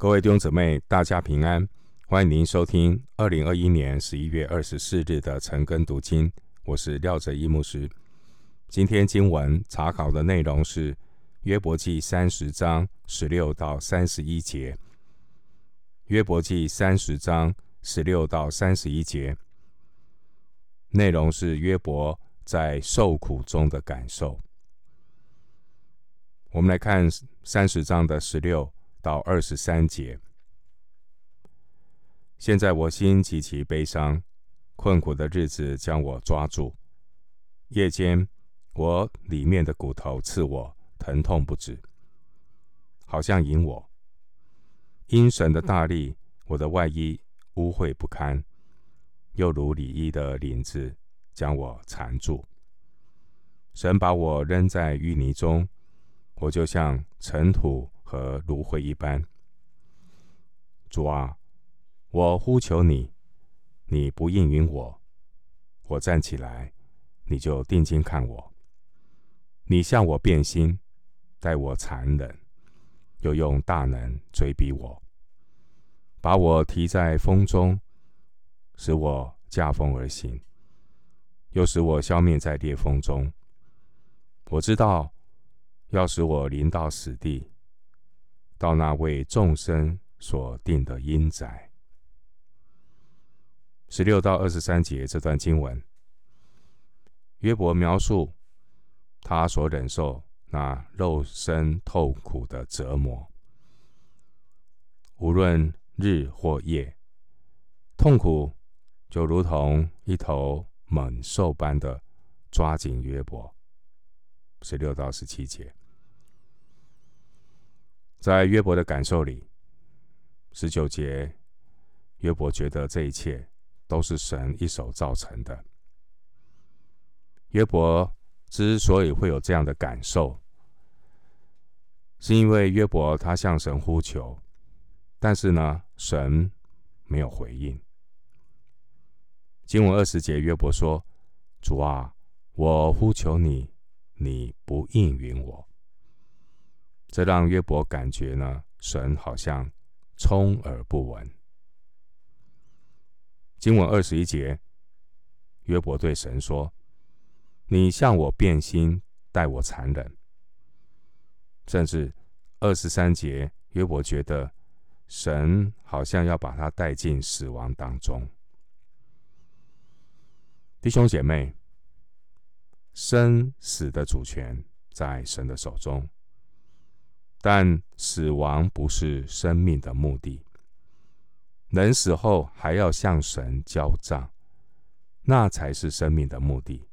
各位弟兄姊妹，大家平安！欢迎您收听二零二一年十一月二十四日的晨更读经。我是廖哲一牧师。今天经文查考的内容是约伯记三十章十六到三十一节。约伯记三十章十六到三十一节内容是约伯在受苦中的感受。我们来看三十章的十六到二十三节。现在我心极其悲伤，困苦的日子将我抓住。夜间，我里面的骨头刺我，疼痛不止，好像引我。因神的大力，我的外衣污秽不堪，又如里衣的领子将我缠住。神把我扔在淤泥中。我就像尘土和芦荟一般。主啊，我呼求你，你不应允我。我站起来，你就定睛看我。你向我变心，待我残忍，又用大能追逼我，把我提在风中，使我驾风而行，又使我消灭在烈风中。我知道。要使我临到死地，到那为众生所定的阴宅。十六到二十三节这段经文，约伯描述他所忍受那肉身痛苦的折磨，无论日或夜，痛苦就如同一头猛兽般的抓紧约伯。十六到十七节。在约伯的感受里，十九节，约伯觉得这一切都是神一手造成的。约伯之所以会有这样的感受，是因为约伯他向神呼求，但是呢，神没有回应。经文二十节，约伯说：“主啊，我呼求你，你不应允我。”这让约伯感觉呢，神好像充耳不闻。经文二十一节，约伯对神说：“你向我变心，待我残忍。”甚至二十三节，约伯觉得神好像要把他带进死亡当中。弟兄姐妹，生死的主权在神的手中。但死亡不是生命的目的，人死后还要向神交账，那才是生命的目的。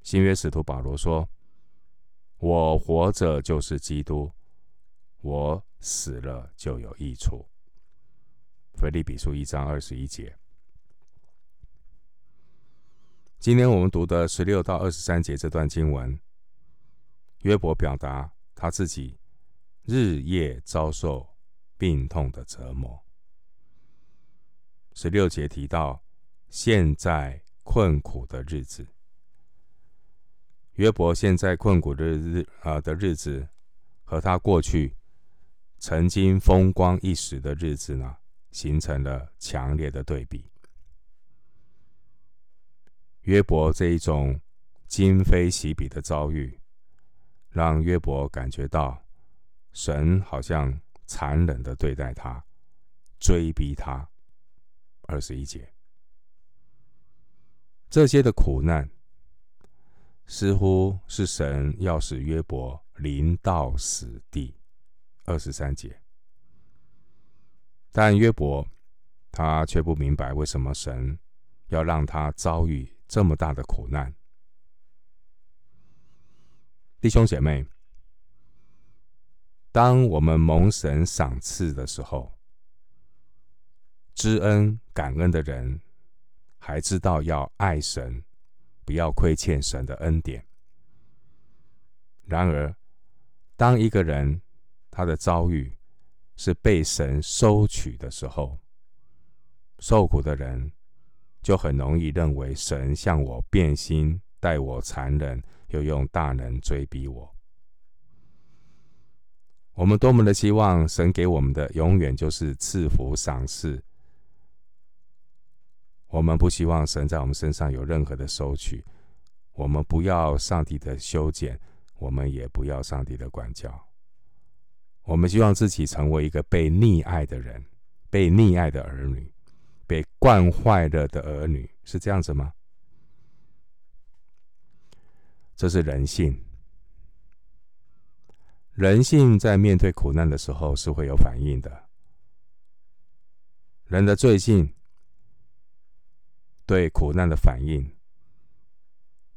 新约使徒保罗说：“我活着就是基督，我死了就有益处。”腓立比书一章二十一节。今天我们读的十六到二十三节这段经文。约伯表达他自己日夜遭受病痛的折磨。十六节提到现在困苦的日子，约伯现在困苦的日啊的日子，和他过去曾经风光一时的日子呢，形成了强烈的对比。约伯这一种今非昔比的遭遇。让约伯感觉到神好像残忍的对待他，追逼他。二十一节，这些的苦难似乎是神要使约伯临到死地。二十三节，但约伯他却不明白为什么神要让他遭遇这么大的苦难。弟兄姐妹，当我们蒙神赏赐的时候，知恩感恩的人还知道要爱神，不要亏欠神的恩典。然而，当一个人他的遭遇是被神收取的时候，受苦的人就很容易认为神向我变心，待我残忍。又用大能追逼我。我们多么的希望神给我们的永远就是赐福赏赐。我们不希望神在我们身上有任何的收取。我们不要上帝的修剪，我们也不要上帝的管教。我们希望自己成为一个被溺爱的人，被溺爱的儿女，被惯坏了的儿女，是这样子吗？这是人性。人性在面对苦难的时候是会有反应的。人的罪性对苦难的反应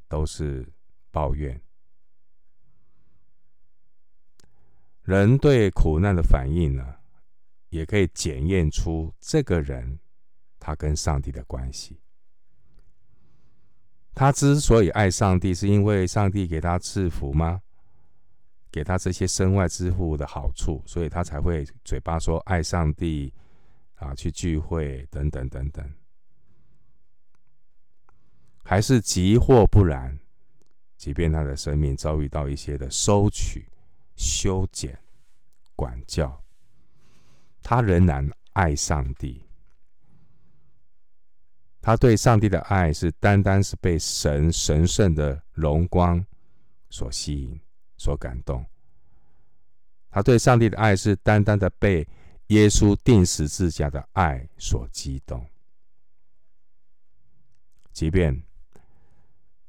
都是抱怨。人对苦难的反应呢，也可以检验出这个人他跟上帝的关系。他之所以爱上帝，是因为上帝给他赐福吗？给他这些身外之物的好处，所以他才会嘴巴说爱上帝啊，去聚会等等等等，还是即或不然，即便他的生命遭遇到一些的收取、修剪、管教，他仍然爱上帝。他对上帝的爱是单单是被神神圣的荣光所吸引。所感动，他对上帝的爱是单单的被耶稣钉十字架的爱所激动。即便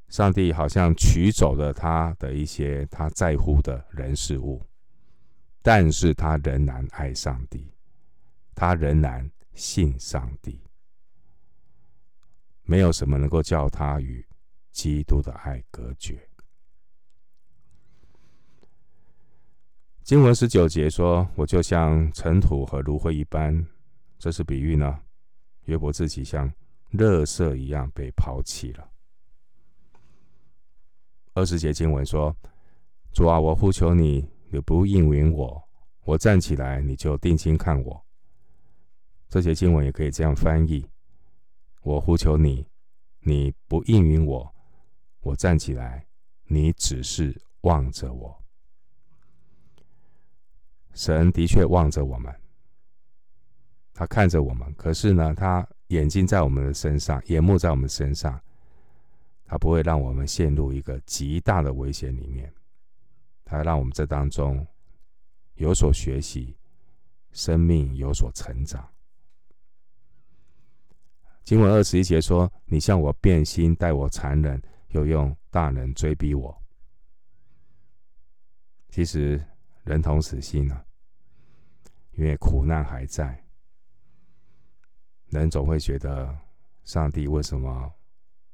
上帝好像取走了他的一些他在乎的人事物，但是他仍然爱上帝，他仍然信上帝。没有什么能够叫他与基督的爱隔绝。经文十九节说：“我就像尘土和炉灰一般。”这是比喻呢。约伯自己像垃圾一样被抛弃了。二十节经文说：“主啊，我呼求你，你不应允我。我站起来，你就定睛看我。”这节经文也可以这样翻译：“我呼求你，你不应允我。我站起来，你只是望着我。”神的确望着我们，他看着我们，可是呢，他眼睛在我们的身上，眼目在我们身上，他不会让我们陷入一个极大的危险里面，他让我们这当中有所学习，生命有所成长。经文二十一节说：“你向我变心，待我残忍，又用大能追逼我。”其实人同此心啊。因为苦难还在，人总会觉得上帝为什么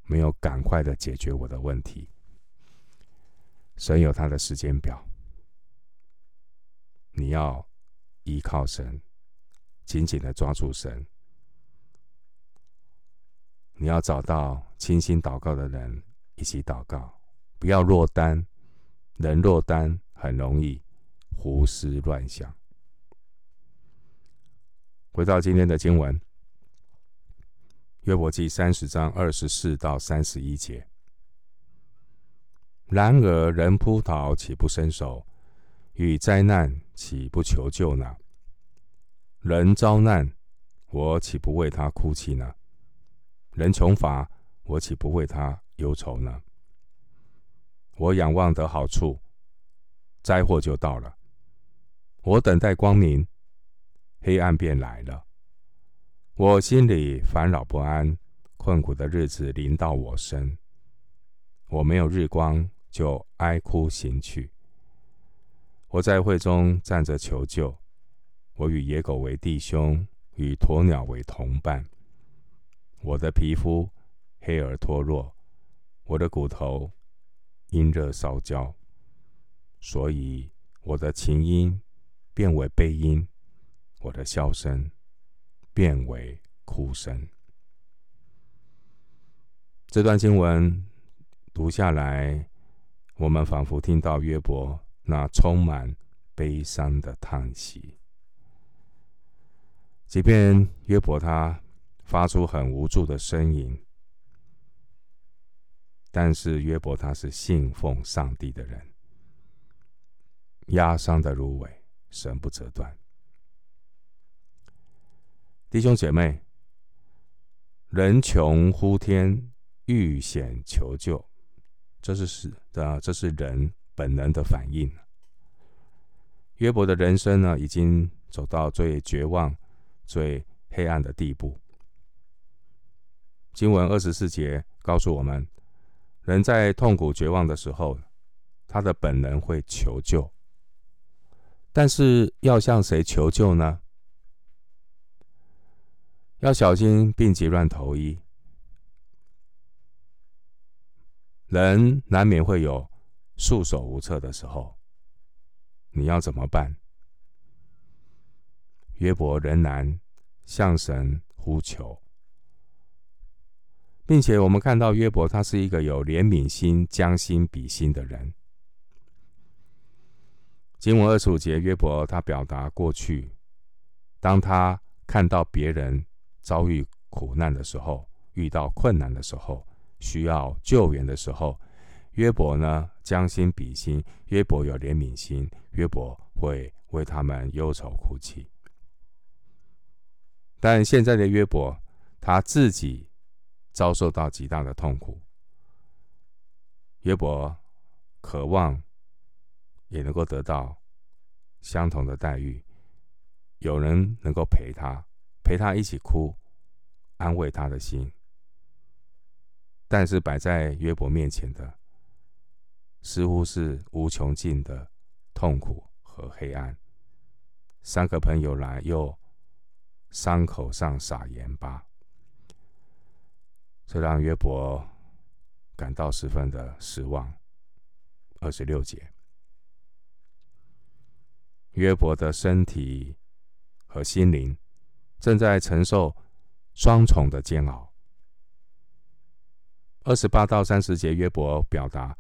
没有赶快的解决我的问题？神有他的时间表，你要依靠神，紧紧的抓住神。你要找到倾心祷告的人一起祷告，不要落单。人落单很容易胡思乱想。回到今天的经文，《约伯记》三十章二十四到三十一节。然而，人扑倒，岂不伸手？遇灾难，岂不求救呢？人遭难，我岂不为他哭泣呢？人穷乏，我岂不为他忧愁呢？我仰望得好处，灾祸就到了。我等待光明。黑暗便来了，我心里烦扰不安，困苦的日子临到我身。我没有日光，就哀哭行去。我在会中站着求救，我与野狗为弟兄，与鸵鸟为同伴。我的皮肤黑而脱落，我的骨头因热烧焦，所以我的琴音变为悲音。我的笑声变为哭声。这段经文读下来，我们仿佛听到约伯那充满悲伤的叹息。即便约伯他发出很无助的呻吟，但是约伯他是信奉上帝的人，压伤的芦苇，神不折断。弟兄姐妹，人穷呼天，遇险求救，这是是啊，这是人本能的反应。约伯的人生呢，已经走到最绝望、最黑暗的地步。经文二十四节告诉我们，人在痛苦绝望的时候，他的本能会求救，但是要向谁求救呢？要小心病急乱投医，人难免会有束手无策的时候。你要怎么办？约伯仍然向神呼求，并且我们看到约伯他是一个有怜悯心、将心比心的人。经文二十五节，约伯他表达过去，当他看到别人。遭遇苦难的时候，遇到困难的时候，需要救援的时候，约伯呢，将心比心，约伯有怜悯心，约伯会为他们忧愁哭泣。但现在的约伯，他自己遭受到极大的痛苦，约伯渴望也能够得到相同的待遇，有人能够陪他。陪他一起哭，安慰他的心。但是摆在约伯面前的，似乎是无穷尽的痛苦和黑暗。三个朋友来，又伤口上撒盐巴，这让约伯感到十分的失望。二十六节，约伯的身体和心灵。正在承受双重的煎熬。二十八到三十节，约伯表达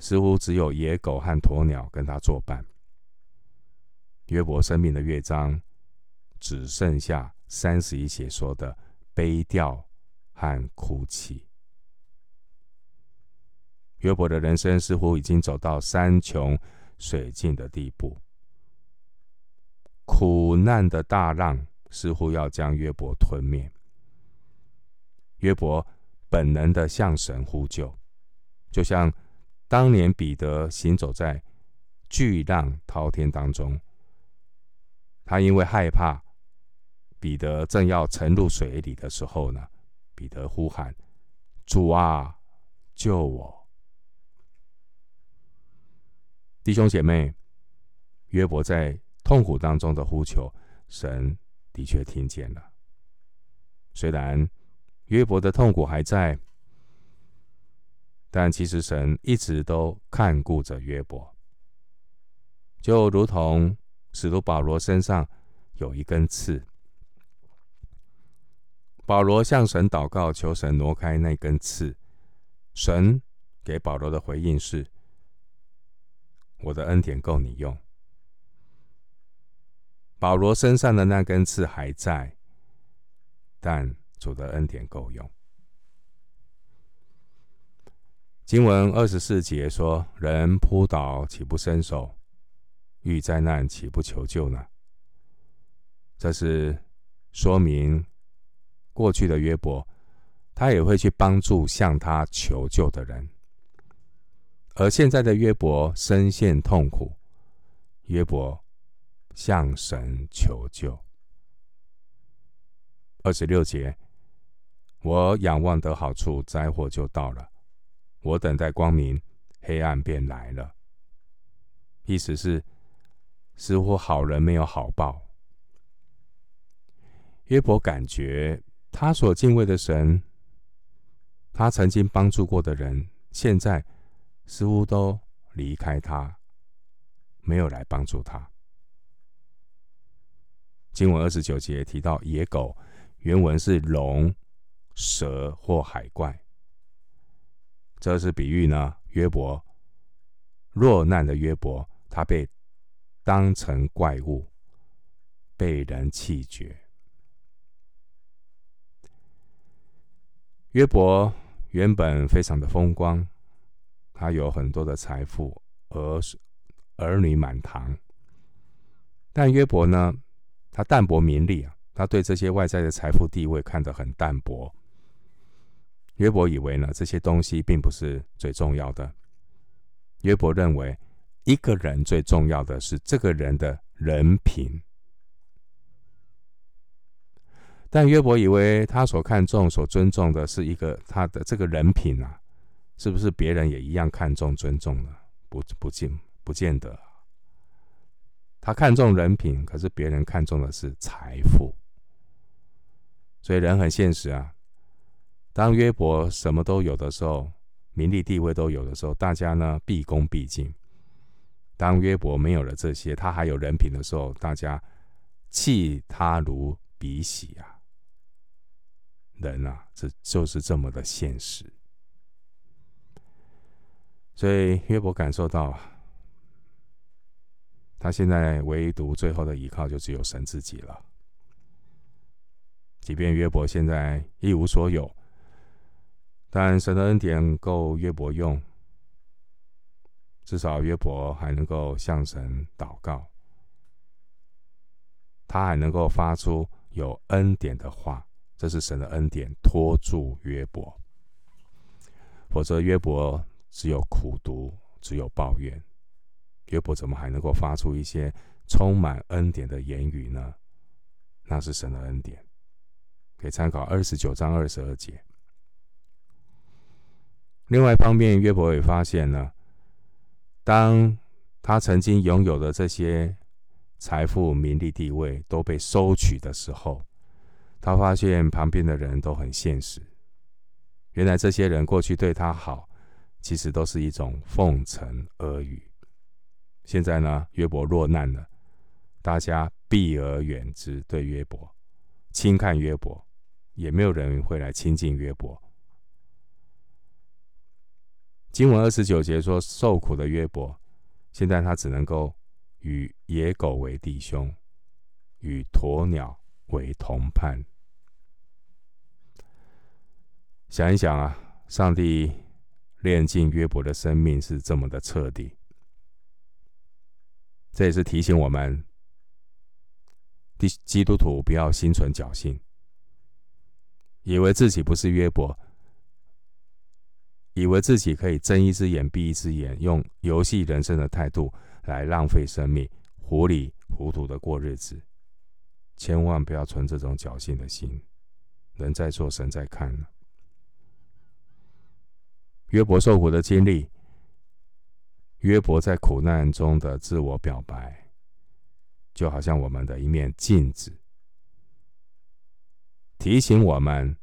似乎只有野狗和鸵鸟跟他作伴。约伯生命的乐章只剩下三十一节说的悲调和哭泣。约伯的人生似乎已经走到山穷水尽的地步，苦难的大浪。似乎要将约伯吞灭。约伯本能的向神呼救，就像当年彼得行走在巨浪滔天当中，他因为害怕彼得正要沉入水里的时候呢，彼得呼喊：“主啊，救我！”弟兄姐妹，约伯在痛苦当中的呼求，神。的确听见了，虽然约伯的痛苦还在，但其实神一直都看顾着约伯，就如同使徒保罗身上有一根刺，保罗向神祷告，求神挪开那根刺，神给保罗的回应是：“我的恩典够你用。”保罗身上的那根刺还在，但主的恩典够用。经文二十四节说：“人扑倒岂不伸手？遇灾难岂不求救呢？”这是说明过去的约伯，他也会去帮助向他求救的人。而现在的约伯深陷痛苦，约伯。向神求救。二十六节，我仰望得好处，灾祸就到了；我等待光明，黑暗便来了。意思是，似乎好人没有好报。约伯感觉他所敬畏的神，他曾经帮助过的人，现在似乎都离开他，没有来帮助他。经文二十九节提到野狗，原文是龙、蛇或海怪。这是比喻呢，约伯落难的约伯，他被当成怪物，被人弃绝。约伯原本非常的风光，他有很多的财富，儿儿女满堂。但约伯呢，他淡泊名利啊，他对这些外在的财富地位看得很淡薄。约伯以为呢，这些东西并不是最重要的。约伯认为，一个人最重要的是这个人的人品。但约伯以为他所看重、所尊重的是一个他的这个人品啊，是不是别人也一样看重、尊重呢？不，不见，不见得。他看重人品，可是别人看重的是财富。所以人很现实啊。当约伯什么都有的时候，名利地位都有的时候，大家呢毕恭毕敬。当约伯没有了这些，他还有人品的时候，大家弃他如敝屣啊。人啊，这就是这么的现实。所以约伯感受到，他现在唯独最后的依靠就只有神自己了。即便约伯现在一无所有，但神的恩典够约伯用，至少约伯还能够向神祷告，他还能够发出有恩典的话。这是神的恩典，托住约伯。否则，约伯只有苦读，只有抱怨。约伯怎么还能够发出一些充满恩典的言语呢？那是神的恩典，可以参考二十九章二十二节。另外一方面，约伯也发现呢，当他曾经拥有的这些财富、名利、地位都被收取的时候。他发现旁边的人都很现实，原来这些人过去对他好，其实都是一种奉承阿谀。现在呢，约伯落难了，大家避而远之，对约伯轻看约伯，也没有人会来亲近约伯。经文二十九节说，受苦的约伯，现在他只能够与野狗为弟兄，与鸵鸟为同伴。想一想啊，上帝炼尽约伯的生命是这么的彻底，这也是提醒我们，基基督徒不要心存侥幸，以为自己不是约伯，以为自己可以睁一只眼闭一只眼，用游戏人生的态度来浪费生命，糊里糊涂的过日子，千万不要存这种侥幸的心。人在做，神在看。约伯受苦的经历，约伯在苦难中的自我表白，就好像我们的一面镜子，提醒我们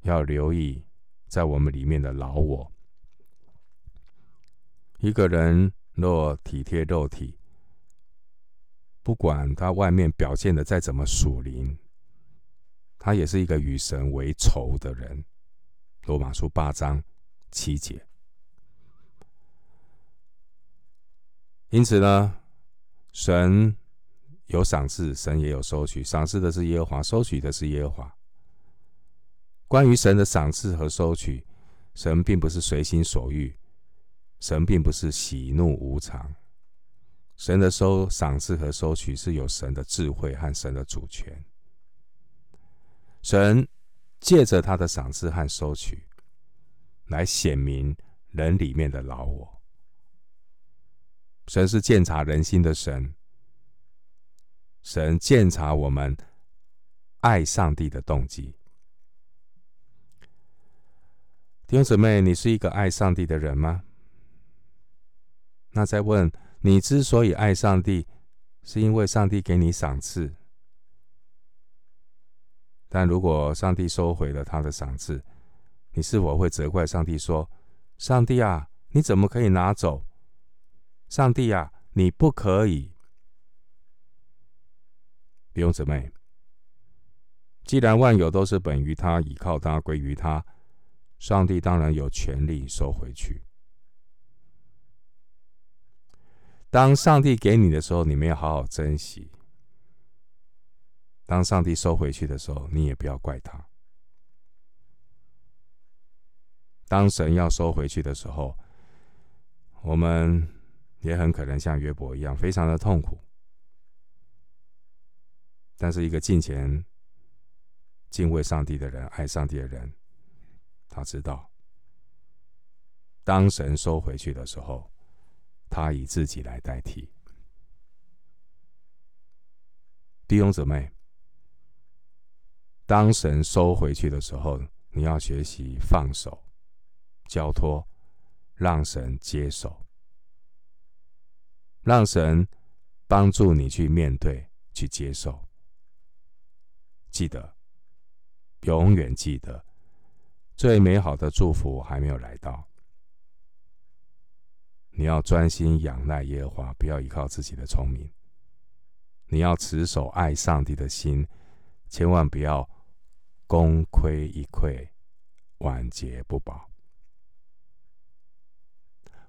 要留意在我们里面的老我。一个人若体贴肉体，不管他外面表现的再怎么属灵，他也是一个与神为仇的人。罗马书八章。七节，因此呢，神有赏赐，神也有收取。赏赐的是耶和华，收取的是耶和华。关于神的赏赐和收取，神并不是随心所欲，神并不是喜怒无常。神的收赏赐和收取是有神的智慧和神的主权。神借着他的赏赐和收取。来显明人里面的老我。神是鉴察人心的神，神鉴察我们爱上帝的动机。弟兄姊妹，你是一个爱上帝的人吗？那再问，你之所以爱上帝，是因为上帝给你赏赐。但如果上帝收回了他的赏赐，你是否会责怪上帝说：“上帝啊，你怎么可以拿走？上帝啊，你不可以。”弟兄姊妹，既然万有都是本于他、倚靠他、归于他，上帝当然有权利收回去。当上帝给你的时候，你没有好好珍惜；当上帝收回去的时候，你也不要怪他。当神要收回去的时候，我们也很可能像约伯一样，非常的痛苦，但是一个敬虔、敬畏上帝的人、爱上帝的人，他知道，当神收回去的时候，他以自己来代替。弟兄姊妹，当神收回去的时候，你要学习放手、交托，让神接手，让神帮助你去面对、去接受。记得，永远记得，最美好的祝福还没有来到。你要专心仰赖耶和华，不要依靠自己的聪明。你要持守爱上帝的心，千万不要功亏一篑，晚节不保。